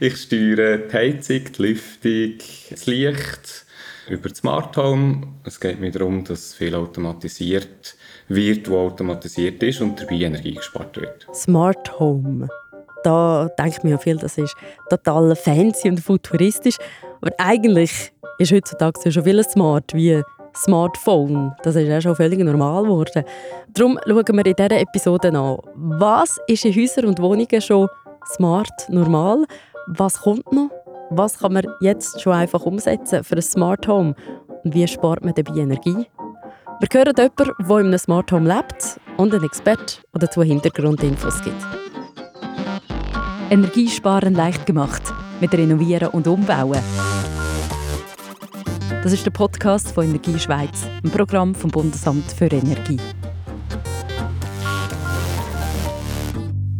Ich steuere die Heizung, die Lüftung, das Licht über das Smart Home. Es geht mir darum, dass viel automatisiert wird, wo automatisiert ist und dabei Energie gespart wird. Smart Home. Da denkt man ja viel, das ist total fancy und futuristisch. Aber eigentlich ist heutzutage schon viel smart wie Smartphone. Das ist ja schon völlig normal geworden. Darum schauen wir in dieser Episode an, was ist in Häusern und Wohnungen schon smart normal, was kommt noch, was kann man jetzt schon einfach umsetzen für ein Smart Home und wie spart man dabei Energie. Wir hören jemanden, der in einem Smart Home lebt und einen Expert, der dazu Hintergrundinfos gibt. Energiesparen leicht gemacht mit Renovieren und Umbauen. Das ist der Podcast von Energie Schweiz, ein Programm vom Bundesamt für Energie.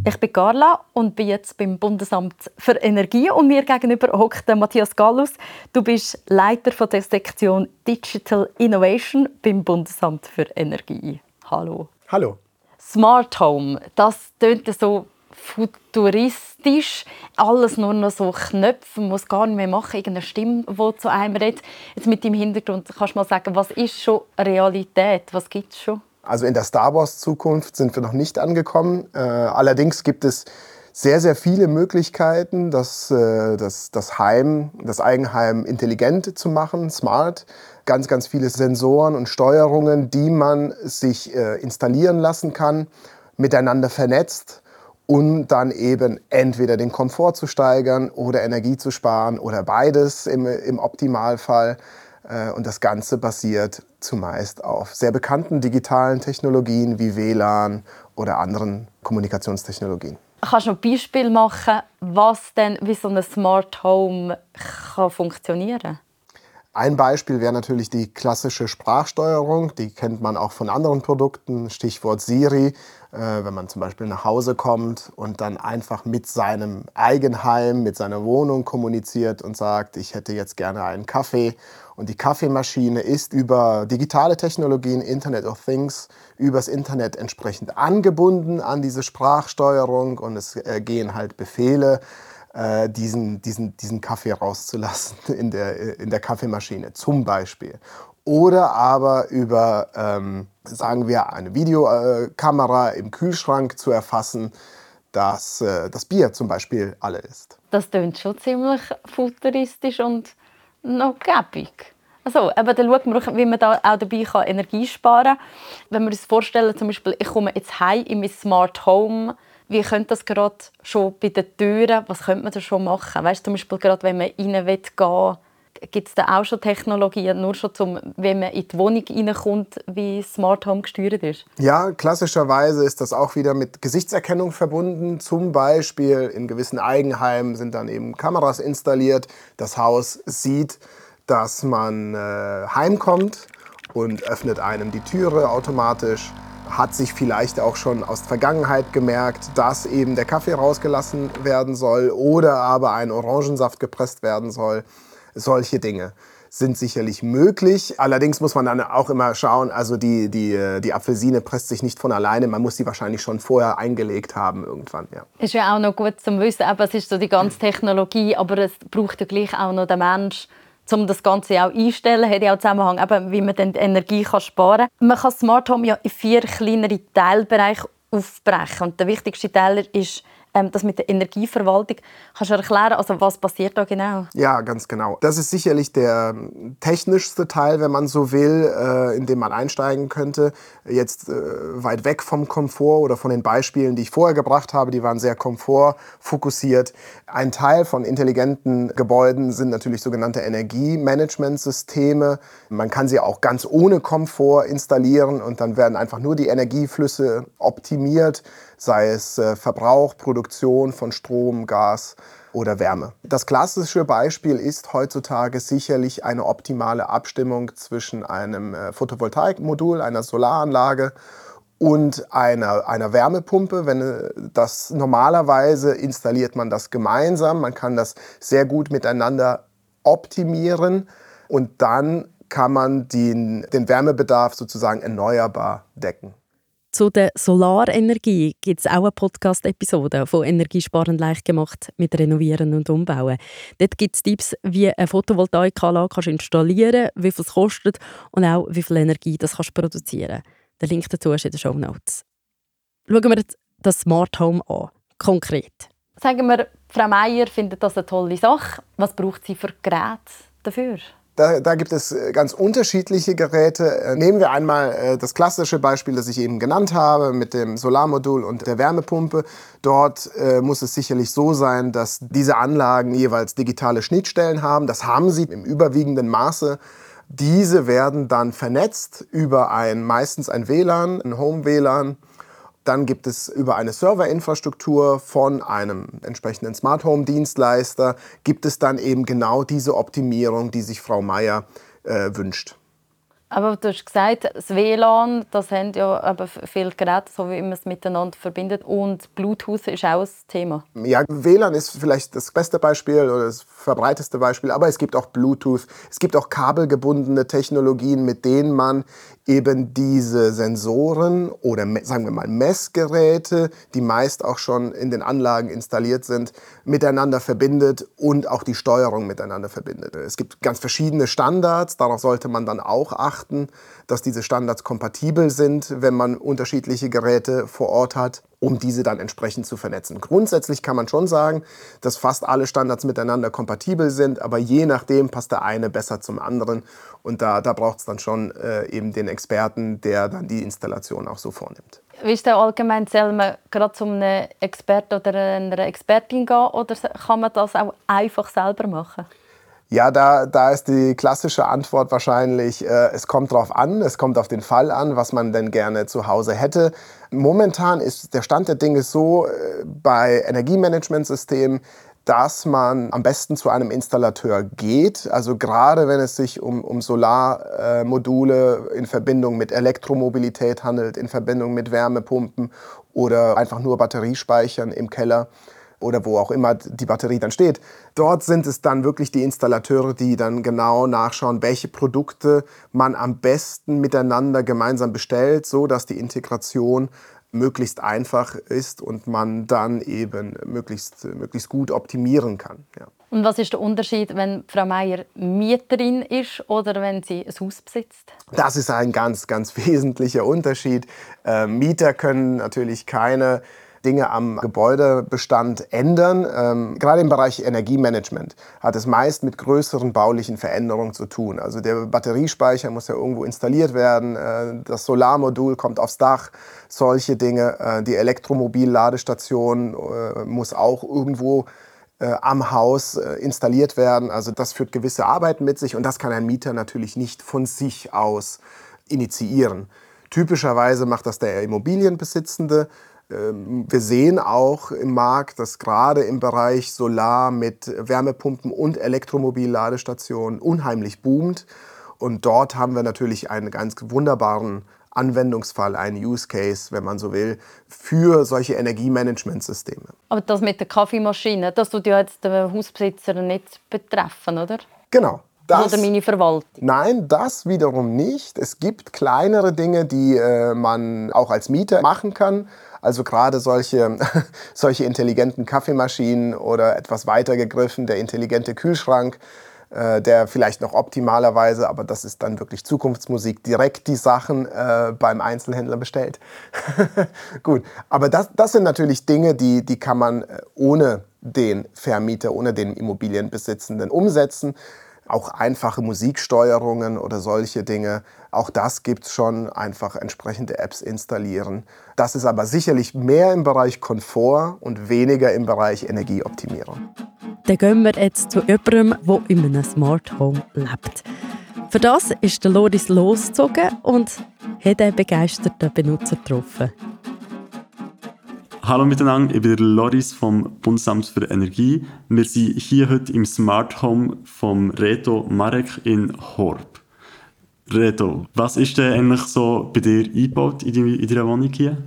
Ich bin Carla und bin jetzt beim Bundesamt für Energie und mir gegenüber hockt Matthias Gallus. Du bist Leiter von der Sektion Digital Innovation beim Bundesamt für Energie. Hallo. Hallo. Smart Home, das tönt so futuristisch. Alles nur noch so Knöpfe, man muss gar nicht mehr machen, irgendeine Stimme, die zu einem redet. Jetzt mit dem Hintergrund kannst du mal sagen, was ist schon Realität? Was gibt es schon? Also in der Star Wars-Zukunft sind wir noch nicht angekommen. Äh, allerdings gibt es sehr, sehr viele Möglichkeiten, das, äh, das, das Heim, das Eigenheim intelligent zu machen, smart. Ganz, ganz viele Sensoren und Steuerungen, die man sich äh, installieren lassen kann, miteinander vernetzt um dann eben entweder den Komfort zu steigern oder Energie zu sparen oder beides im, im Optimalfall. Äh, und das Ganze basiert zumeist auf sehr bekannten digitalen Technologien wie WLAN oder anderen Kommunikationstechnologien. Kannst du ein Beispiel machen, was denn wie so ein Smart Home kann funktionieren Ein Beispiel wäre natürlich die klassische Sprachsteuerung. Die kennt man auch von anderen Produkten. Stichwort Siri. Äh, wenn man zum Beispiel nach Hause kommt und dann einfach mit seinem Eigenheim, mit seiner Wohnung kommuniziert und sagt, ich hätte jetzt gerne einen Kaffee. Und die Kaffeemaschine ist über digitale Technologien, Internet of Things, übers Internet entsprechend angebunden an diese Sprachsteuerung und es äh, gehen halt Befehle äh, diesen, diesen, diesen Kaffee rauszulassen in der, in der Kaffeemaschine zum Beispiel oder aber über, ähm, sagen wir, eine Videokamera im Kühlschrank zu erfassen, dass äh, das Bier zum Beispiel alle ist. Das klingt schon ziemlich futuristisch und noch gäbig. Also, aber dann schauen wir, wie man da auch dabei kann Energie sparen kann. Wenn wir uns vorstellen, zum Beispiel, ich komme jetzt heim in mein Smart Home, wie könnte das gerade schon bei den Türen, was könnte man da schon machen? Weißt du, zum Beispiel gerade, wenn man rein will Gibt es da auch schon Technologien, nur schon zum, wenn man in die Wohnung reinkommt, wie Smart Home gesteuert ist? Ja, klassischerweise ist das auch wieder mit Gesichtserkennung verbunden. Zum Beispiel in gewissen Eigenheimen sind dann eben Kameras installiert. Das Haus sieht, dass man äh, heimkommt und öffnet einem die Türe automatisch hat sich vielleicht auch schon aus der Vergangenheit gemerkt, dass eben der Kaffee rausgelassen werden soll oder aber ein Orangensaft gepresst werden soll solche Dinge sind sicherlich möglich. Allerdings muss man dann auch immer schauen, also die, die, die Apfelsine presst sich nicht von alleine. Man muss sie wahrscheinlich schon vorher eingelegt haben irgendwann. Ja. Ist ja auch noch gut zu wissen, aber es ist so die ganze Technologie, aber es braucht ja gleich auch noch den Mensch, um das Ganze auch einstellen, hat ja auch Zusammenhang, eben, wie man dann Energie kann sparen kann. Man kann Smart Home ja in vier kleinere Teilbereiche aufbrechen. Und der wichtigste Teil ist ähm, das mit der Energieverwaltung. Kannst du erklären, also was passiert da genau? Ja, ganz genau. Das ist sicherlich der technischste Teil, wenn man so will, äh, in dem man einsteigen könnte. Jetzt äh, weit weg vom Komfort oder von den Beispielen, die ich vorher gebracht habe, die waren sehr komfortfokussiert. Ein Teil von intelligenten Gebäuden sind natürlich sogenannte Energiemanagementsysteme. Man kann sie auch ganz ohne Komfort installieren und dann werden einfach nur die Energieflüsse optimiert sei es äh, Verbrauch, Produktion von Strom, Gas oder Wärme. Das klassische Beispiel ist heutzutage sicherlich eine optimale Abstimmung zwischen einem äh, Photovoltaikmodul, einer Solaranlage und einer, einer Wärmepumpe. Wenn äh, das normalerweise installiert man das gemeinsam, man kann das sehr gut miteinander optimieren und dann kann man den, den Wärmebedarf sozusagen erneuerbar decken. Zu der Solarenergie gibt es auch eine Podcast-Episode von Energiesparend leicht gemacht mit Renovieren und Umbauen. Dort gibt es Tipps, wie eine Photovoltaikanlage kannst installieren wie viel es kostet und auch wie viel Energie das kannst produzieren Der Link dazu ist in den Show Notes. Schauen wir das Smart Home an, konkret. Sagen wir, Frau Meier findet das eine tolle Sache. Was braucht sie für Geräte dafür? Da, da, gibt es äh, ganz unterschiedliche Geräte. Äh, nehmen wir einmal äh, das klassische Beispiel, das ich eben genannt habe, mit dem Solarmodul und der Wärmepumpe. Dort muss es sicherlich so sein, dass diese Anlagen jeweils digitale Schnittstellen haben. Das haben sie im überwiegenden Maße. Diese werden dann vernetzt über ein meistens ein WLAN, ein Home-WLAN dann gibt es über eine Serverinfrastruktur von einem entsprechenden Smart Home Dienstleister, gibt es dann eben genau diese Optimierung, die sich Frau Meier äh, wünscht. Aber du hast gesagt, das WLAN, das haben ja aber viele Geräte, so wie man es miteinander verbindet. Und Bluetooth ist auch ein Thema. Ja, WLAN ist vielleicht das beste Beispiel oder das verbreiteste Beispiel, aber es gibt auch Bluetooth. Es gibt auch kabelgebundene Technologien, mit denen man eben diese Sensoren oder sagen wir mal Messgeräte, die meist auch schon in den Anlagen installiert sind, miteinander verbindet und auch die Steuerung miteinander verbindet. Es gibt ganz verschiedene Standards, darauf sollte man dann auch achten, dass diese Standards kompatibel sind, wenn man unterschiedliche Geräte vor Ort hat um diese dann entsprechend zu vernetzen. Grundsätzlich kann man schon sagen, dass fast alle Standards miteinander kompatibel sind, aber je nachdem passt der eine besser zum anderen und da, da braucht es dann schon äh, eben den Experten, der dann die Installation auch so vornimmt. Wie ist denn allgemein, soll man gerade zu einem Experten oder einer Expertin gehen oder kann man das auch einfach selber machen? Ja, da, da ist die klassische Antwort wahrscheinlich, äh, es kommt drauf an, es kommt auf den Fall an, was man denn gerne zu Hause hätte. Momentan ist der Stand der Dinge so äh, bei Energiemanagementsystemen, dass man am besten zu einem Installateur geht. Also gerade wenn es sich um, um Solarmodule in Verbindung mit Elektromobilität handelt, in Verbindung mit Wärmepumpen oder einfach nur Batteriespeichern im Keller oder wo auch immer die Batterie dann steht. Dort sind es dann wirklich die Installateure, die dann genau nachschauen, welche Produkte man am besten miteinander gemeinsam bestellt, so dass die Integration möglichst einfach ist und man dann eben möglichst, möglichst gut optimieren kann. Ja. Und was ist der Unterschied, wenn Frau Meier Mieterin ist oder wenn sie ein Haus besitzt? Das ist ein ganz, ganz wesentlicher Unterschied. Äh, Mieter können natürlich keine Dinge am Gebäudebestand ändern. Ähm, gerade im Bereich Energiemanagement hat es meist mit größeren baulichen Veränderungen zu tun. Also der Batteriespeicher muss ja irgendwo installiert werden, äh, das Solarmodul kommt aufs Dach, solche Dinge. Äh, die Elektromobilladestation äh, muss auch irgendwo äh, am Haus äh, installiert werden. Also das führt gewisse Arbeiten mit sich und das kann ein Mieter natürlich nicht von sich aus initiieren. Typischerweise macht das der Immobilienbesitzende. Ähm, wir sehen auch im Markt, dass gerade im Bereich Solar mit Wärmepumpen und Elektromobilladestationen unheimlich boomt. Und dort haben wir natürlich einen ganz wunderbaren Anwendungsfall, einen Use Case, wenn man so will, für solche Energiemanagementsysteme. Aber das mit der Kaffeemaschine, das tut ja jetzt den Hausbesitzer nicht betreffen, oder? Genau. Das, oder meine Verwaltung? Nein, das wiederum nicht. Es gibt kleinere Dinge, die äh, man auch als Mieter machen kann. Also gerade solche, solche intelligenten Kaffeemaschinen oder etwas weiter gegriffen, der intelligente Kühlschrank, äh, der vielleicht noch optimalerweise, aber das ist dann wirklich Zukunftsmusik, direkt die Sachen äh, beim Einzelhändler bestellt. Gut, aber das, das sind natürlich Dinge, die, die kann man äh, ohne den Vermieter, ohne den Immobilienbesitzenden umsetzen auch einfache Musiksteuerungen oder solche Dinge. Auch das gibt es schon, einfach entsprechende Apps installieren. Das ist aber sicherlich mehr im Bereich Komfort und weniger im Bereich Energieoptimierung. Dann gehen wir jetzt zu jemandem, der in einem Smart Home lebt. Für das ist der Loris losgezogen und hat einen begeisterten Benutzer getroffen. Hallo miteinander, ich bin Loris vom Bundesamt für Energie. Wir sind hier heute im Smart Home vom Reto Marek in Horb. Reto, was ist denn eigentlich so bei dir eingebaut in, deiner Wohnung hier?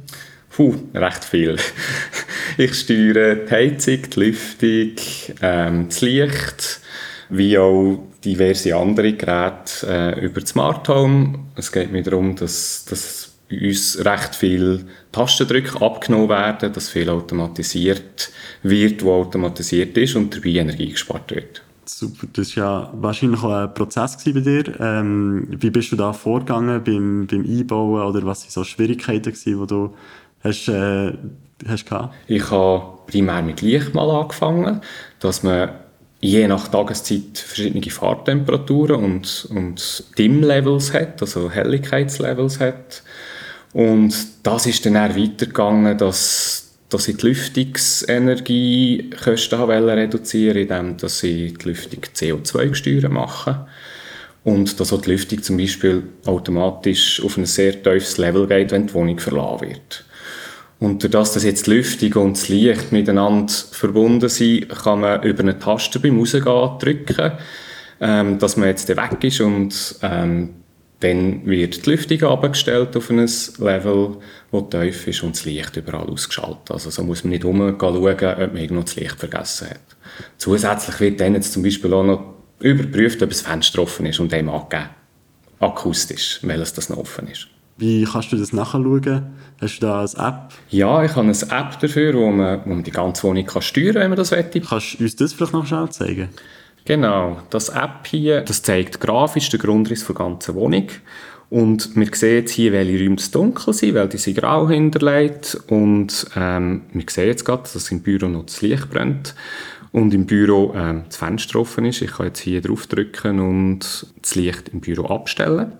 Puh, recht viel. Ich steuere die Heizung, die Lüftung, ähm, das Licht, wie auch diverse andere Geräte äh, über das Smart Home. Es geht mir darum, dass, dass uns recht viel Tastendrücke abgenommen werden, dass viel automatisiert wird, wo automatisiert ist und dabei Energie gespart wird. Super, das war ja wahrscheinlich auch ein Prozess bei dir. Ähm, wie bist du da vorgegangen beim, beim Einbauen oder was waren so Schwierigkeiten, die du hast, äh, hast gehabt? Ich habe primär mit Licht mal angefangen, dass man je nach Tageszeit verschiedene Fahrtemperaturen und, und Dimmlevels hat, also Helligkeitslevels hat. Und das ist dann auch weitergegangen, dass, dass ich die Lüftungsenergiekosten reduzieren indem dass ich die Lüftung CO2 gesteuert mache. Und dass auch die Lüftung zum Beispiel automatisch auf ein sehr tiefes Level geht, wenn die Wohnung verlassen wird. Und durch das, dass jetzt die Lüftung und das Licht miteinander verbunden sind, kann man über eine Taste beim Rausgehen drücken, ähm, dass man jetzt weg ist und ähm, dann wird die Lüftung abgestellt auf ein Level, das tief ist und das Licht überall ausgeschaltet. Also so muss man nicht rumschauen, ob man irgendwo das Licht vergessen hat. Zusätzlich wird dann jetzt zum Beispiel auch noch überprüft, ob das Fenster offen ist und dem angegeben, akustisch, welches das noch offen ist. Wie kannst du das nachschauen? Hast du da eine App? Ja, ich habe eine App dafür, wo man, wo man die ganze Wohnung kann steuern kann, wenn man das möchte. Kannst du uns das vielleicht noch schnell zeigen? Genau, das App hier, das zeigt grafisch den Grundriss der ganzen Wohnung. Und wir sehen jetzt hier, welche Räume dunkel sind, weil die sind grau hinterlegt. Und ähm, wir sehen jetzt gerade, dass im Büro noch das Licht brennt und im Büro ähm, das Fenster offen ist. Ich kann jetzt hier draufdrücken und das Licht im Büro abstellen.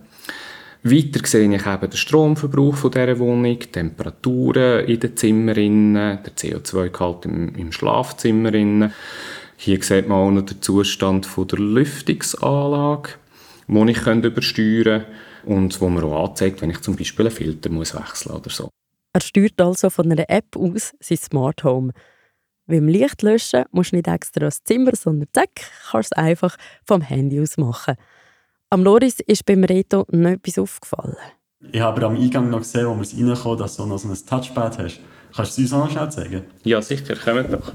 Weiter sehe ich eben den Stromverbrauch von dieser Wohnung, die Temperaturen in den Zimmern, der CO2-Gehalt im, im Schlafzimmer. Hier sieht man auch noch den Zustand von der Lüftungsanlage, den ich übersteuern kann und wo mir auch anzeigt, wenn ich zum Beispiel einen Filter muss wechseln oder so. Er steuert also von einer App aus sein Smart Home. Beim Licht löschen musst du nicht extra das Zimmer, sondern zack, kannst du es einfach vom Handy aus machen. Am Loris ist beim Reto noch etwas aufgefallen. Ich habe am Eingang noch gesehen, wo wir es reinkommen, dass du noch so ein Touchpad hast. Kannst du es uns auch noch schnell zeigen? Ja, sicher, kommen doch.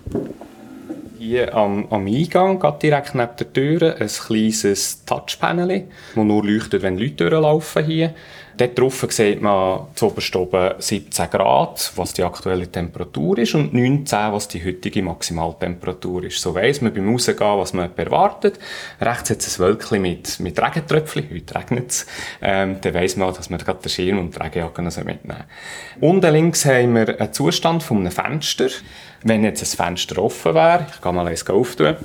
Hier am, am Eingang, direkt neben der Tür, ein kleines Touchpanel, das nur leuchtet, wenn Leute durchlaufen hier. Dort drauf sieht man zuoberst oben 17 Grad, was die aktuelle Temperatur ist, und 19, was die heutige Maximaltemperatur ist. So weiss man beim Rausgehen, was man erwartet. Rechts hat es ein Wölkchen mit, mit Regentröpfchen, heute regnet es. Ähm, dann weiss man dass man gerade den Schirm und die Regenjacke mitnehmen soll. Unten links haben wir einen Zustand von einem Fenster. Wenn jetzt ein Fenster offen wäre, ich kann mal eins auftun.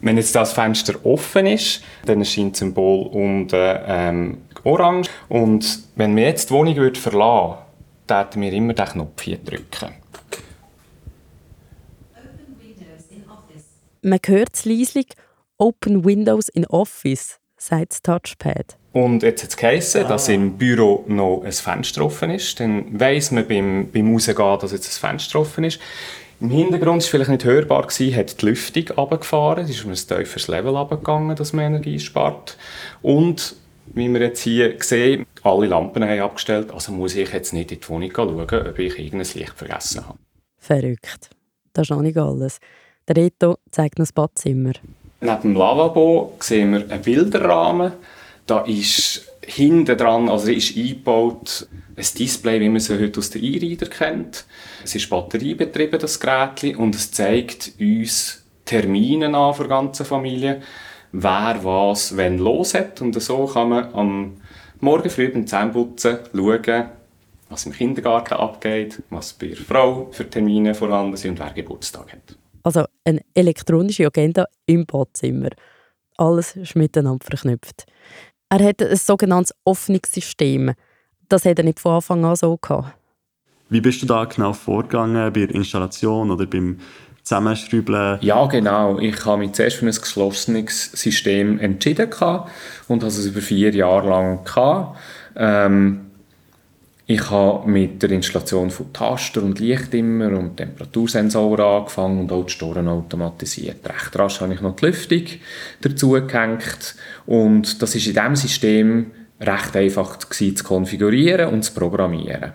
Wenn jetzt das Fenster offen ist, dann erscheint das Symbol unten ähm, orange. Und wenn wir jetzt die Wohnung würde verlassen würden, würden wir immer den Knopf hier drücken. Man hört es leislich Open Windows in Office, sagt das Touchpad. Und jetzt hat es geheißen, ah. dass im Büro noch ein Fenster offen ist. Dann weiss man beim, beim Rausgehen, dass jetzt ein Fenster offen ist. Im Hintergrund war es vielleicht nicht hörbar, gewesen, hat die Lüftung runtergefahren. Es ist um ein tieferes Level runtergegangen, dass man Energie spart. Und, wie wir jetzt hier sehen, alle Lampen haben abgestellt. Also muss ich jetzt nicht in die Wohnung schauen, ob ich irgendein Licht vergessen habe. Verrückt. Das ist noch nicht alles. Der Reto zeigt noch das Badzimmer. Neben dem Lavabo sehen wir einen Bilderrahmen. Da ist hinten dran, also ist eingebaut, ein Display, wie man es heute aus der E-Reader kennt. Es ist batteriebetrieben, das Gerät, und es zeigt uns Termine an für die ganze Familie, wer was wenn los hat. Und so kann man am Morgen früh beim Zähneputzen schauen, was im Kindergarten abgeht, was bei der Frau für Termine vorhanden sind und wer Geburtstag hat. Also eine elektronische Agenda im Badzimmer. Alles ist miteinander verknüpft. Er hat ein sogenanntes Öffnungssystem. Das hat er nicht von Anfang an so gehabt. Wie bist du da genau vorgegangen bei der Installation oder beim Zusammenschrauben? Ja, genau. Ich habe mich zuerst für ein geschlossenes System entschieden und habe es über vier Jahre lang gehabt. Ähm, ich habe mit der Installation von Taster und Lichtdimmer und Temperatursensoren angefangen und auch die Storen automatisiert. Recht rasch habe ich noch die Lüftung dazu gehängt und das ist in diesem System recht einfach zu konfigurieren und zu programmieren.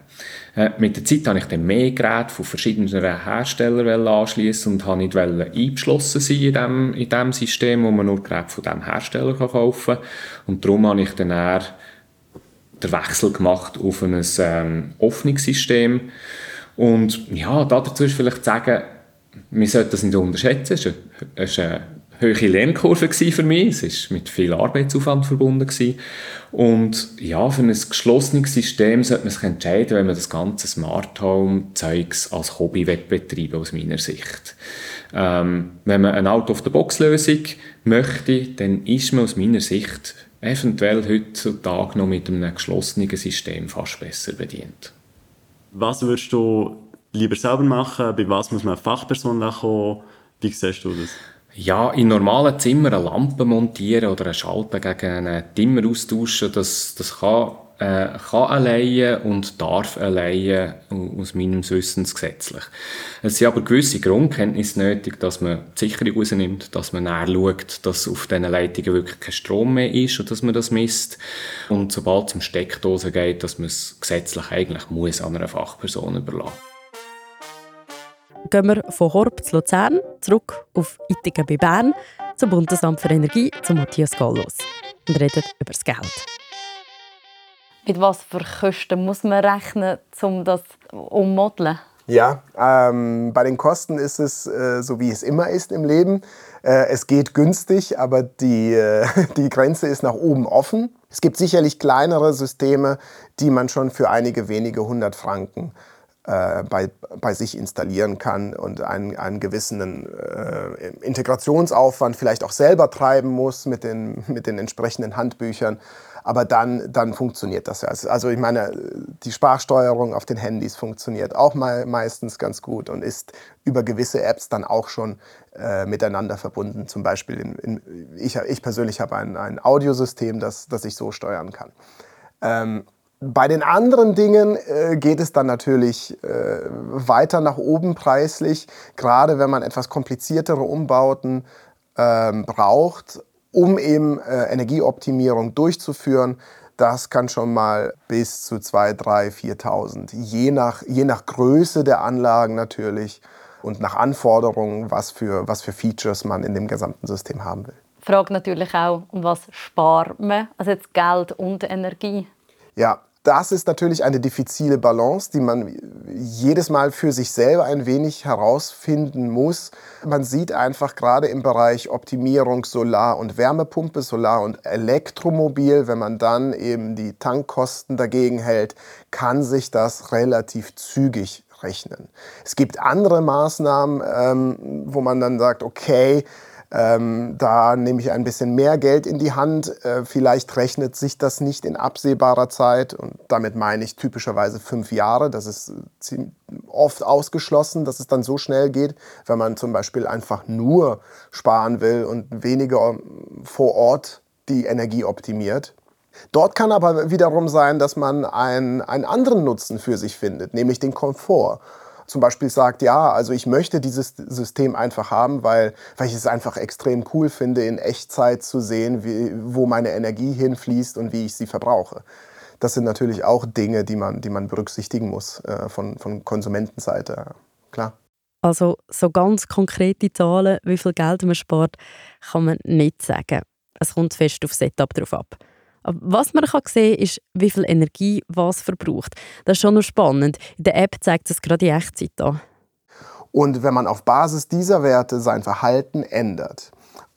Äh, mit der Zeit habe ich dann mehr Geräte von verschiedenen Herstellern anschließen und habe nicht eingeschlossen sein in dem System, wo man nur Geräte von diesem Hersteller kaufen kann. Und darum habe ich dann den Wechsel gemacht auf ein ähm, offenes. Und ja, dazu ist vielleicht zu sagen, man sollte das nicht unterschätzen. Es ist eine hohe Lernkurve für mich. Es war mit viel Arbeitsaufwand verbunden. Und ja, für ein geschlossenes System sollte man sich entscheiden, wenn man das ganze Smart Home Zeugs als Hobby betreiben aus meiner Sicht. Ähm, wenn man eine Out-of-the-Box-Lösung möchte, dann ist man aus meiner Sicht eventuell heutzutage noch mit einem geschlossenen System fast besser bedient. Was würdest du lieber selber machen? Bei was muss man eine Fachperson kommen? Wie siehst du das? Ja, in normalen Zimmern eine Lampe montieren oder einen Schalter gegen einen Dimmer austauschen, das, das kann, äh, kann alleine und darf alleine aus meinem Wissens gesetzlich. Es sind aber gewisse Grundkenntnisse nötig, dass man die Sicherung rausnimmt, dass man näher schaut, dass auf diesen Leitungen wirklich kein Strom mehr ist und dass man das misst. Und sobald es um Steckdosen geht, dass man es gesetzlich eigentlich muss an einer Fachperson überlassen gehen wir von Horb zu Luzern zurück auf Ittigen bei Bern zum Bundesamt für Energie zu Matthias Gallos und reden über das Geld. Mit was für Kosten muss man rechnen, um das ummodeln? Ja, ähm, bei den Kosten ist es äh, so, wie es immer ist im Leben. Äh, es geht günstig, aber die, äh, die Grenze ist nach oben offen. Es gibt sicherlich kleinere Systeme, die man schon für einige wenige hundert Franken äh, bei, bei sich installieren kann und einen, einen gewissen äh, Integrationsaufwand vielleicht auch selber treiben muss mit den, mit den entsprechenden Handbüchern. Aber dann, dann funktioniert das ja. Also ich meine, die Sprachsteuerung auf den Handys funktioniert auch mal meistens ganz gut und ist über gewisse Apps dann auch schon äh, miteinander verbunden. Zum Beispiel, in, in, ich, ich persönlich habe ein, ein Audiosystem, das, das ich so steuern kann. Ähm, bei den anderen Dingen äh, geht es dann natürlich äh, weiter nach oben preislich, gerade wenn man etwas kompliziertere Umbauten äh, braucht, um eben äh, Energieoptimierung durchzuführen. Das kann schon mal bis zu 2.000, 3.000, 4.000, je nach, je nach Größe der Anlagen natürlich und nach Anforderungen, was für, was für Features man in dem gesamten System haben will. Frage natürlich auch, um was spart man? Also jetzt Geld und Energie. Ja, das ist natürlich eine diffizile Balance, die man jedes Mal für sich selber ein wenig herausfinden muss. Man sieht einfach gerade im Bereich Optimierung Solar- und Wärmepumpe, Solar- und Elektromobil, wenn man dann eben die Tankkosten dagegen hält, kann sich das relativ zügig rechnen. Es gibt andere Maßnahmen, ähm, wo man dann sagt, okay, ähm, da nehme ich ein bisschen mehr Geld in die Hand. Äh, vielleicht rechnet sich das nicht in absehbarer Zeit. Und damit meine ich typischerweise fünf Jahre. Das ist oft ausgeschlossen, dass es dann so schnell geht, wenn man zum Beispiel einfach nur sparen will und weniger vor Ort die Energie optimiert. Dort kann aber wiederum sein, dass man einen, einen anderen Nutzen für sich findet, nämlich den Komfort zum Beispiel sagt, ja, also ich möchte dieses System einfach haben, weil, weil ich es einfach extrem cool finde, in Echtzeit zu sehen, wie, wo meine Energie hinfließt und wie ich sie verbrauche. Das sind natürlich auch Dinge, die man, die man berücksichtigen muss äh, von, von Konsumentenseite. Klar. Also so ganz konkrete Zahlen, wie viel Geld man spart, kann man nicht sagen. Es kommt fest auf Setup drauf ab. Aber was man kann sehen kann, ist, wie viel Energie was verbraucht. Das ist schon noch spannend. In der App zeigt es gerade in Echtzeit an. Und wenn man auf Basis dieser Werte sein Verhalten ändert,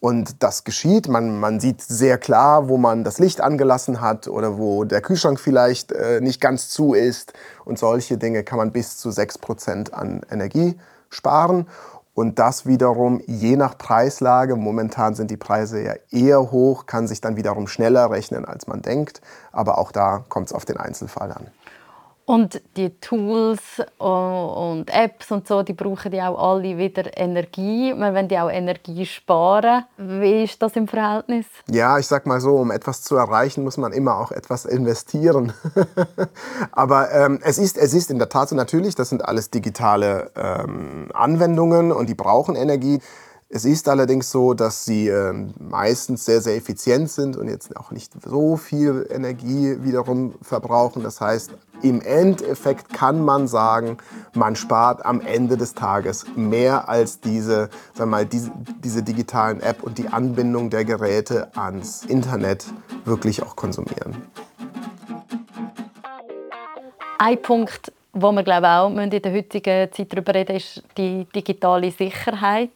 und das geschieht. Man, man sieht sehr klar, wo man das Licht angelassen hat oder wo der Kühlschrank vielleicht äh, nicht ganz zu ist. Und solche Dinge kann man bis zu 6% an Energie sparen. Und das wiederum je nach Preislage, momentan sind die Preise ja eher hoch, kann sich dann wiederum schneller rechnen, als man denkt. Aber auch da kommt es auf den Einzelfall an. Und die Tools und Apps und so, die brauchen ja auch alle wieder Energie. Wir wollen die auch Energie sparen. Wie ist das im Verhältnis? Ja, ich sag mal so, um etwas zu erreichen, muss man immer auch etwas investieren. Aber ähm, es, ist, es ist in der Tat so natürlich, das sind alles digitale ähm, Anwendungen und die brauchen Energie. Es ist allerdings so, dass sie äh, meistens sehr, sehr effizient sind und jetzt auch nicht so viel Energie wiederum verbrauchen. Das heißt, im Endeffekt kann man sagen, man spart am Ende des Tages mehr als diese, sag mal, diese, diese digitalen App und die Anbindung der Geräte ans Internet wirklich auch konsumieren. Ein Punkt, wo wir glaube auch in der heutigen Zeit darüber reden, ist die digitale Sicherheit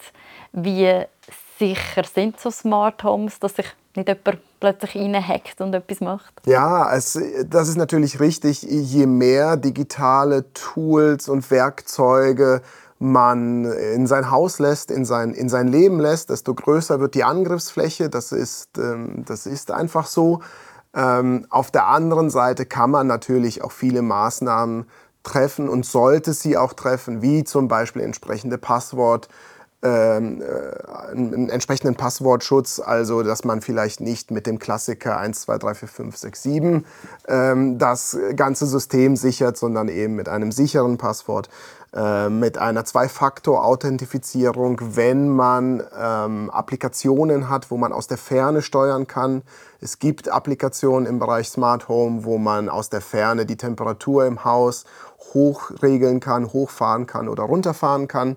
wie sicher sind so Smart Homes, dass sich nicht jemand plötzlich reinhackt und etwas macht? Ja, es, das ist natürlich richtig. Je mehr digitale Tools und Werkzeuge man in sein Haus lässt, in sein, in sein Leben lässt, desto größer wird die Angriffsfläche. Das ist, ähm, das ist einfach so. Ähm, auf der anderen Seite kann man natürlich auch viele Maßnahmen treffen und sollte sie auch treffen, wie zum Beispiel entsprechende Passwort ähm, äh, einen entsprechenden Passwortschutz, also dass man vielleicht nicht mit dem Klassiker 1, 2, 3, 4, 5, 6, 7 ähm, das ganze System sichert, sondern eben mit einem sicheren Passwort, äh, mit einer Zwei-Faktor-Authentifizierung, wenn man ähm, Applikationen hat, wo man aus der Ferne steuern kann. Es gibt Applikationen im Bereich Smart Home, wo man aus der Ferne die Temperatur im Haus hochregeln kann, hochfahren kann oder runterfahren kann.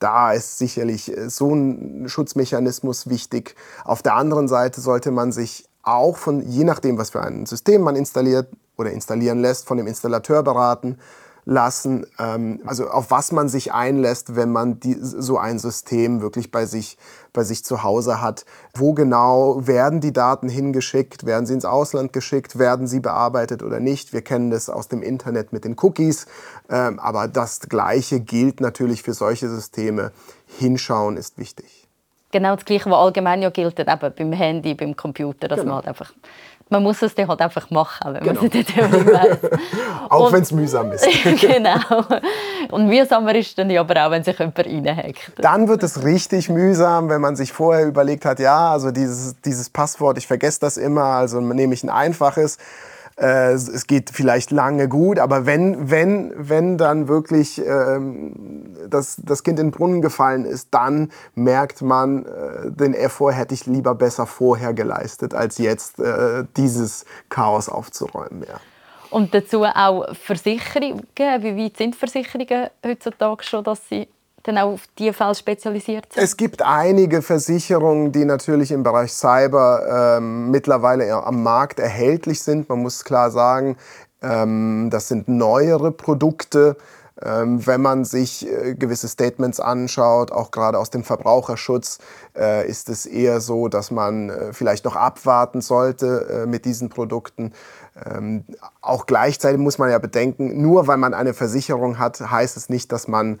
Da ist sicherlich äh, so ein Schutzmechanismus wichtig. Auf der anderen Seite sollte man sich auch von, je nachdem, was für ein System man installiert oder installieren lässt, von dem Installateur beraten lassen, ähm, also auf was man sich einlässt, wenn man die, so ein System wirklich bei sich, bei sich zu Hause hat. Wo genau werden die Daten hingeschickt? Werden sie ins Ausland geschickt? Werden sie bearbeitet oder nicht? Wir kennen das aus dem Internet mit den Cookies, ähm, aber das Gleiche gilt natürlich für solche Systeme. Hinschauen ist wichtig. Genau das Gleiche, was allgemein ja gilt, eben beim Handy, beim Computer, dass genau. man halt einfach man muss es dann halt einfach machen, wenn genau. man es Theorie weiß. auch wenn es mühsam ist. genau. Und mühsamer ist es dann aber auch, wenn sich jemand reinhackt. Dann wird es richtig mühsam, wenn man sich vorher überlegt hat, ja, also dieses, dieses Passwort, ich vergesse das immer, also nehme ich ein einfaches äh, es geht vielleicht lange gut, aber wenn, wenn, wenn dann wirklich ähm, das, das Kind in den Brunnen gefallen ist, dann merkt man, äh, den Effort hätte ich lieber besser vorher geleistet, als jetzt äh, dieses Chaos aufzuräumen. Ja. Und dazu auch Versicherungen. Wie weit sind Versicherungen heutzutage schon, dass sie dann auch auf diese Fälle spezialisiert? Es gibt einige Versicherungen, die natürlich im Bereich Cyber ähm, mittlerweile am Markt erhältlich sind. Man muss klar sagen, ähm, das sind neuere Produkte. Ähm, wenn man sich äh, gewisse Statements anschaut, auch gerade aus dem Verbraucherschutz, äh, ist es eher so, dass man äh, vielleicht noch abwarten sollte mit diesen Produkten. Ähm, auch gleichzeitig muss man ja bedenken, nur weil man eine Versicherung hat, heißt es nicht, dass man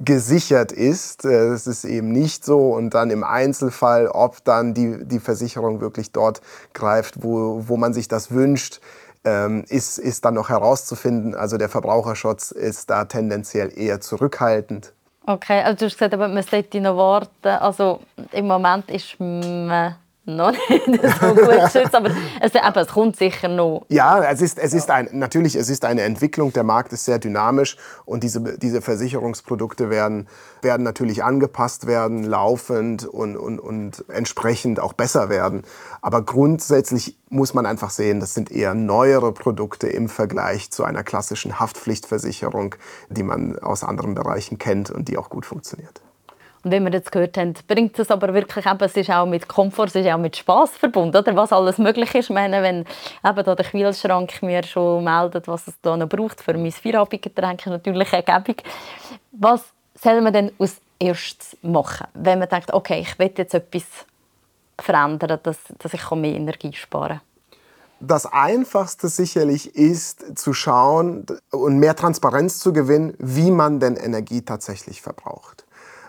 gesichert ist. Das ist eben nicht so. Und dann im Einzelfall, ob dann die, die Versicherung wirklich dort greift, wo, wo man sich das wünscht, ähm, ist, ist dann noch herauszufinden. Also der Verbraucherschutz ist da tendenziell eher zurückhaltend. Okay, also du hast gesagt, aber man sollte noch warten. Also im Moment ist man noch nicht so gut geschützt, aber es, eben, es kommt sicher noch. Ja, es ist, es ist ein, natürlich, es ist eine Entwicklung, der Markt ist sehr dynamisch und diese, diese Versicherungsprodukte werden, werden natürlich angepasst werden, laufend und, und, und entsprechend auch besser werden. Aber grundsätzlich muss man einfach sehen, das sind eher neuere Produkte im Vergleich zu einer klassischen Haftpflichtversicherung, die man aus anderen Bereichen kennt und die auch gut funktioniert. Und wie wir jetzt gehört haben, bringt es aber wirklich eben, es ist auch mit Komfort, es ist auch mit Spaß verbunden, oder? was alles möglich ist. Meine, wenn eben da der Kühlschrank mir schon meldet, was es da noch braucht für mein Feierabendgetränk, ist natürlich ergebung. Was soll man denn als erstes machen, wenn man denkt, okay, ich will jetzt etwas verändern, dass, dass ich mehr Energie sparen kann? Das Einfachste sicherlich ist zu schauen und mehr Transparenz zu gewinnen, wie man denn Energie tatsächlich verbraucht.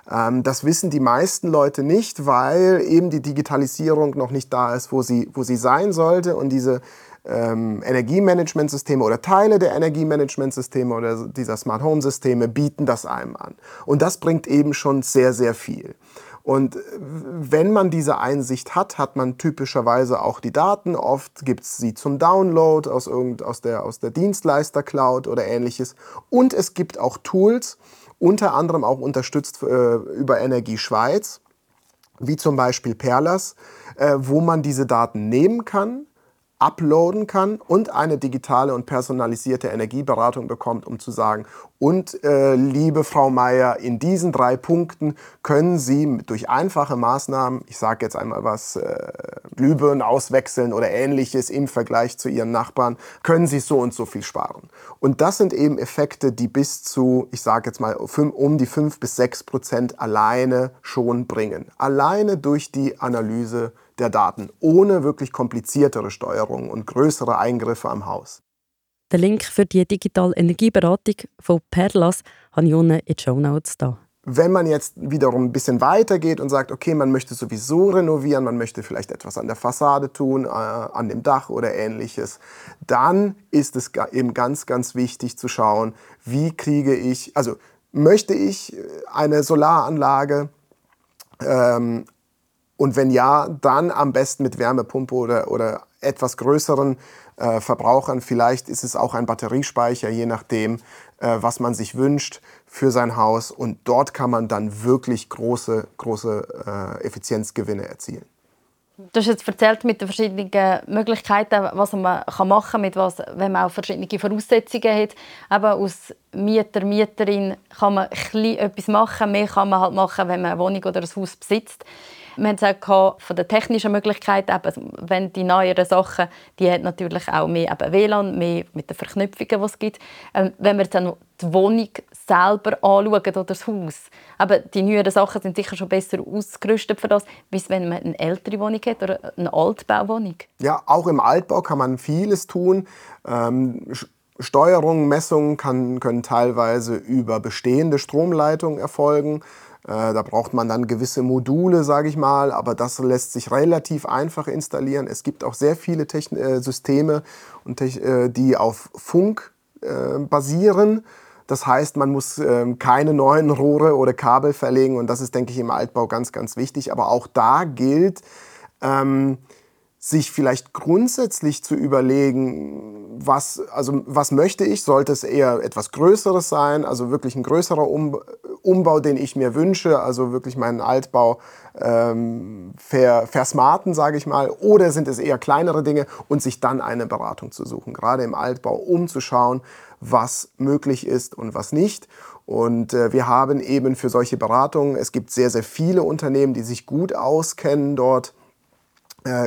Ähm, das wissen die meisten Leute nicht, weil eben die Digitalisierung noch nicht da ist, wo sie, wo sie sein sollte. Und diese ähm, Energiemanagementsysteme oder Teile der Energiemanagementsysteme oder dieser Smart Home Systeme bieten das einem an. Und das bringt eben schon sehr, sehr viel. Und wenn man diese Einsicht hat, hat man typischerweise auch die Daten. Oft gibt es sie zum Download aus, irgend, aus der, aus der Dienstleister-Cloud oder ähnliches. Und es gibt auch Tools, unter anderem auch unterstützt äh, über Energie Schweiz, wie zum Beispiel Perlas, äh, wo man diese Daten nehmen kann, uploaden kann und eine digitale und personalisierte Energieberatung bekommt, um zu sagen, und äh, liebe Frau Meier, in diesen drei Punkten können Sie durch einfache Maßnahmen, ich sage jetzt einmal was, äh, Glühbirnen auswechseln oder ähnliches im Vergleich zu Ihren Nachbarn, können Sie so und so viel sparen. Und das sind eben Effekte, die bis zu, ich sage jetzt mal, um die 5 bis 6 Prozent alleine schon bringen. Alleine durch die Analyse der Daten, ohne wirklich kompliziertere Steuerung und größere Eingriffe am Haus. Den Link für die digitale Energieberatung von Perlas habe ich unten in den Show Notes da. Wenn man jetzt wiederum ein bisschen weitergeht und sagt, okay, man möchte sowieso renovieren, man möchte vielleicht etwas an der Fassade tun, äh, an dem Dach oder ähnliches, dann ist es eben ganz, ganz wichtig zu schauen, wie kriege ich, also möchte ich eine Solaranlage ähm, und wenn ja, dann am besten mit Wärmepumpe oder, oder etwas größeren äh, Verbrauchern. Vielleicht ist es auch ein Batteriespeicher, je nachdem, äh, was man sich wünscht für sein Haus. Und dort kann man dann wirklich große, große äh, Effizienzgewinne erzielen. Du hast jetzt erzählt mit den verschiedenen Möglichkeiten, was man machen kann, mit was, wenn man auch verschiedene Voraussetzungen hat. Aber als Mieter, Mieterin kann man etwas machen. Mehr kann man halt machen, wenn man eine Wohnung oder ein Haus besitzt. Wir haben es auch von der technischen Möglichkeit, eben, wenn die neueren Sachen, die hat natürlich auch mehr eben WLAN, mehr mit den Verknüpfungen, die es gibt. Ähm, wenn wir dann die Wohnung selber anschauen oder das Haus, aber die neueren Sachen sind sicher schon besser ausgerüstet für das, als wenn man eine ältere Wohnung hat oder eine Altbauwohnung. Ja, auch im Altbau kann man vieles tun. Ähm, Steuerung, Messungen können teilweise über bestehende Stromleitungen erfolgen. Äh, da braucht man dann gewisse Module, sage ich mal, aber das lässt sich relativ einfach installieren. Es gibt auch sehr viele Techn äh, Systeme, äh, die auf Funk basieren. Das heißt, man muss ähm, keine neuen Rohre oder Kabel verlegen und das ist, denke ich, im Altbau ganz, ganz wichtig. Aber auch da gilt, ähm, sich vielleicht grundsätzlich zu überlegen, was, also was möchte ich? Sollte es eher etwas Größeres sein, also wirklich ein größerer um Umbau, den ich mir wünsche, also wirklich meinen Altbau ähm, ver versmarten, sage ich mal, oder sind es eher kleinere Dinge und sich dann eine Beratung zu suchen, gerade im Altbau, um zu schauen, was möglich ist und was nicht. Und äh, wir haben eben für solche Beratungen, es gibt sehr, sehr viele Unternehmen, die sich gut auskennen dort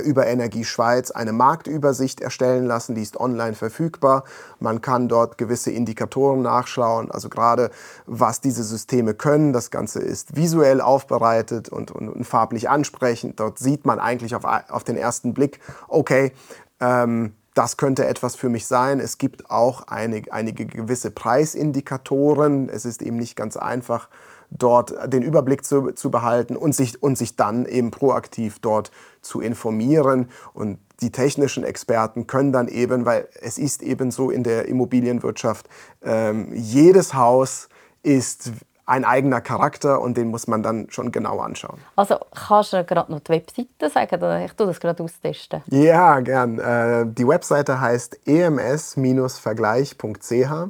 über Energie Schweiz eine Marktübersicht erstellen lassen, die ist online verfügbar. Man kann dort gewisse Indikatoren nachschauen, also gerade was diese Systeme können. Das Ganze ist visuell aufbereitet und, und, und farblich ansprechend. Dort sieht man eigentlich auf, auf den ersten Blick, okay, ähm, das könnte etwas für mich sein. Es gibt auch einige, einige gewisse Preisindikatoren. Es ist eben nicht ganz einfach, dort den Überblick zu, zu behalten und sich, und sich dann eben proaktiv dort zu informieren. Und die technischen Experten können dann eben, weil es ist eben so in der Immobilienwirtschaft, ähm, jedes Haus ist ein eigener Charakter und den muss man dann schon genau anschauen. Also kannst du gerade noch die Webseite sagen? Ich tue das gerade austesten. Ja, gern. Äh, die Webseite heißt ems-vergleich.ch.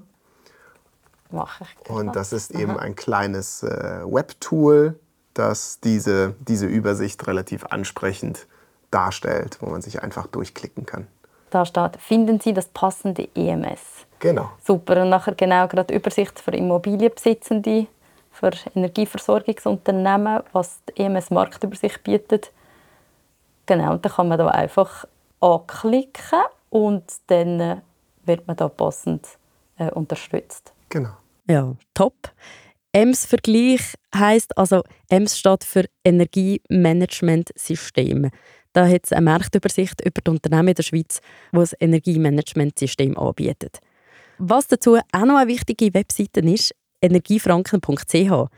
Und das ist eben Aha. ein kleines äh, Webtool, das diese, diese Übersicht relativ ansprechend darstellt, wo man sich einfach durchklicken kann. Da steht, finden Sie das passende EMS. Genau. Super. Und nachher genau gerade Übersicht für Immobilienbesitzende, für Energieversorgungsunternehmen, was die EMS Marktübersicht bietet. Genau, und dann kann man da einfach anklicken und dann wird man da passend äh, unterstützt. Genau. Ja, top. EMS-Vergleich heisst also, EMS steht für Energiemanagementsystem. Da hat es eine Marktübersicht über die Unternehmen in der Schweiz, die ein Energiemanagementsystem anbieten. Was dazu auch noch eine wichtige Webseite ist, energiefranken.ch.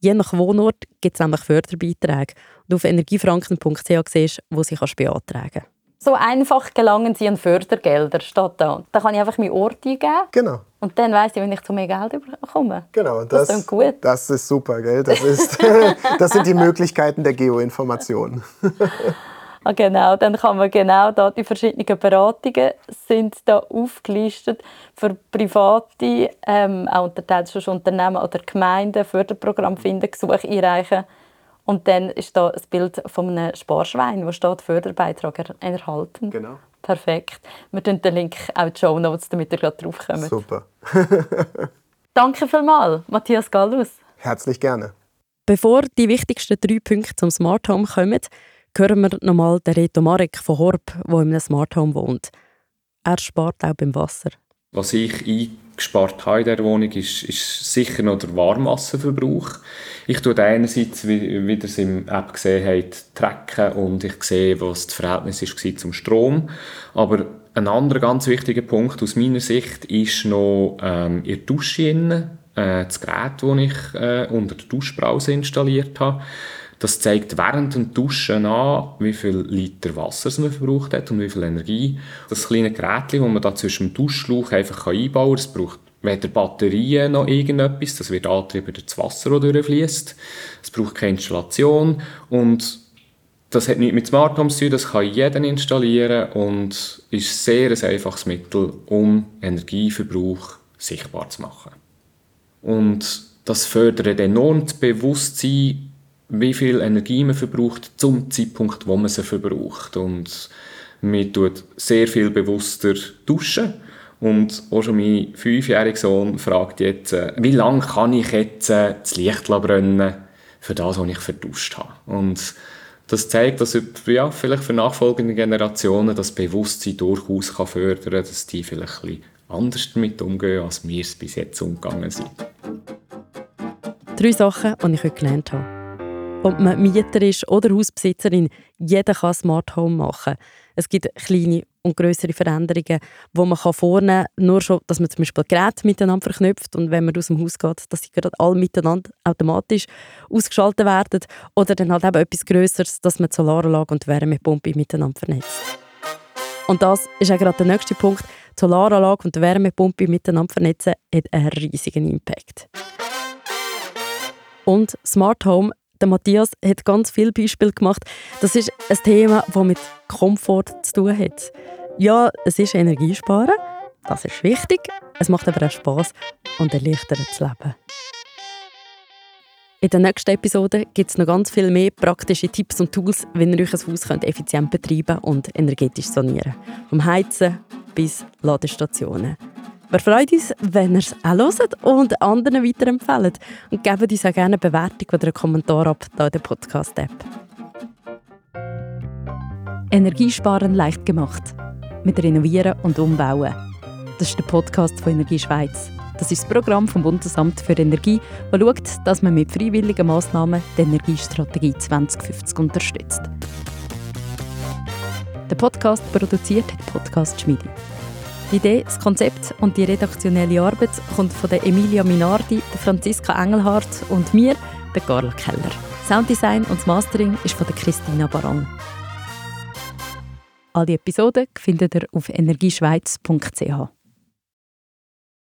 Je nach Wohnort gibt es nämlich Förderbeiträge. Und auf energiefranken.ch siehst du, wo sie beantragen kannst. So einfach gelangen sie an Fördergelder, steht da. Da kann ich einfach meinen Ort eingeben. Genau. Und dann weiss ich, wenn ich zu mehr Geld bekomme. Genau, das, das ist gut. Das ist super, gell? Das, ist, das sind die Möglichkeiten der Geoinformation. ah, genau, dann kann man genau da die verschiedenen Beratungen sind da aufgelistet für private, ähm, auch unterteilt schon Unternehmen oder Gemeinden, Förderprogramm finden, Gesuche einreichen Und dann ist da ein Bild von einem Sparschwein, wo steht Förderbeitrag erhalten. Genau. Perfekt. Wir tun den Link auch in die Show Notes, damit ihr gerade drauf kommt. Super. Danke vielmals, Matthias Gallus. Herzlich gerne. Bevor die wichtigsten drei Punkte zum Smart Home kommen, hören wir nochmal den Reto Marek von Horb, der in einem Smart Home wohnt. Er spart auch beim Wasser. Was ich eingespart habe in dieser Wohnung, ist, ist sicher noch der Warmwasserverbrauch. Ich tue einerseits, wie, wie ihr es im App gesehen habt, tracken und ich sehe, was das Verhältnis war zum Strom. Aber ein anderer ganz wichtiger Punkt aus meiner Sicht ist noch ähm, in Dusche äh, das Gerät, das ich äh, unter der Duschbrause installiert habe. Das zeigt während dem Duschen an, wie viel Liter Wasser man verbraucht hat und wie viel Energie. Das kleine Gerät, das man da zwischen dem Duschschlauch einfach einbauen kann, es braucht weder Batterien noch irgendetwas. Das wird angetrieben durch das Wasser, das durchfließt. Es braucht keine Installation und das hat nichts mit Smart Home zu tun, das kann jeder installieren und ist sehr ein einfaches Mittel, um Energieverbrauch sichtbar zu machen. Und das fördert enorm das Bewusstsein wie viel Energie man verbraucht zum Zeitpunkt, wo man sie verbraucht. Und man tut sehr viel bewusster duschen. Und auch schon mein fünfjähriger Sohn fragt jetzt, äh, wie lange kann ich jetzt äh, das Licht brennen für das, was ich verduscht habe. Und das zeigt, dass ja, vielleicht für nachfolgende Generationen das Bewusstsein durchaus kann fördern kann, dass die vielleicht ein bisschen anders damit umgehen, als wir es bis jetzt umgegangen sind. Drei Sachen, die ich heute gelernt habe. Ob man Mieter ist oder Hausbesitzerin, jeder kann Smart Home machen. Es gibt kleine und größere Veränderungen, die man vornehmen kann, nur schon, dass man zum Beispiel Geräte miteinander verknüpft und wenn man aus dem Haus geht, dass sie gerade alle miteinander automatisch ausgeschaltet werden oder dann halt eben etwas Größeres, dass man die Solaranlage und die Wärmepumpe miteinander vernetzt. Und das ist auch gerade der nächste Punkt. Die Solaranlage und die Wärmepumpe miteinander vernetzen hat einen riesigen Impact. Und Smart Home der Matthias hat ganz viele Beispiele gemacht. Das ist ein Thema, das mit Komfort zu tun hat. Ja, es ist Energiesparen, das ist wichtig, es macht aber auch Spass und erleichtert das Leben. In der nächsten Episode gibt es noch ganz viel mehr praktische Tipps und Tools, wie ihr euch ein Haus könnt effizient betreiben und energetisch sanieren könnt. Vom Heizen bis Ladestationen. Wir freuen uns, wenn ihr es auch hört und anderen weiterempfehlt. Und gebt uns auch gerne eine Bewertung oder einen Kommentar ab in der Podcast-App. Energiesparen leicht gemacht. Mit Renovieren und Umbauen. Das ist der Podcast von Energie Schweiz. Das ist das Programm vom Bundesamt für Energie, das schaut, dass man mit freiwilligen Massnahmen die Energiestrategie 2050 unterstützt. Der Podcast produziert hat Podcast Schmiede. Die Idee, das Konzept und die redaktionelle Arbeit kommt von der Emilia Minardi, der Franziska Engelhardt und mir, der Carla Keller. Sounddesign und das Mastering ist von der Christina Baron. Alle Episoden findet ihr auf energieschweiz.ch.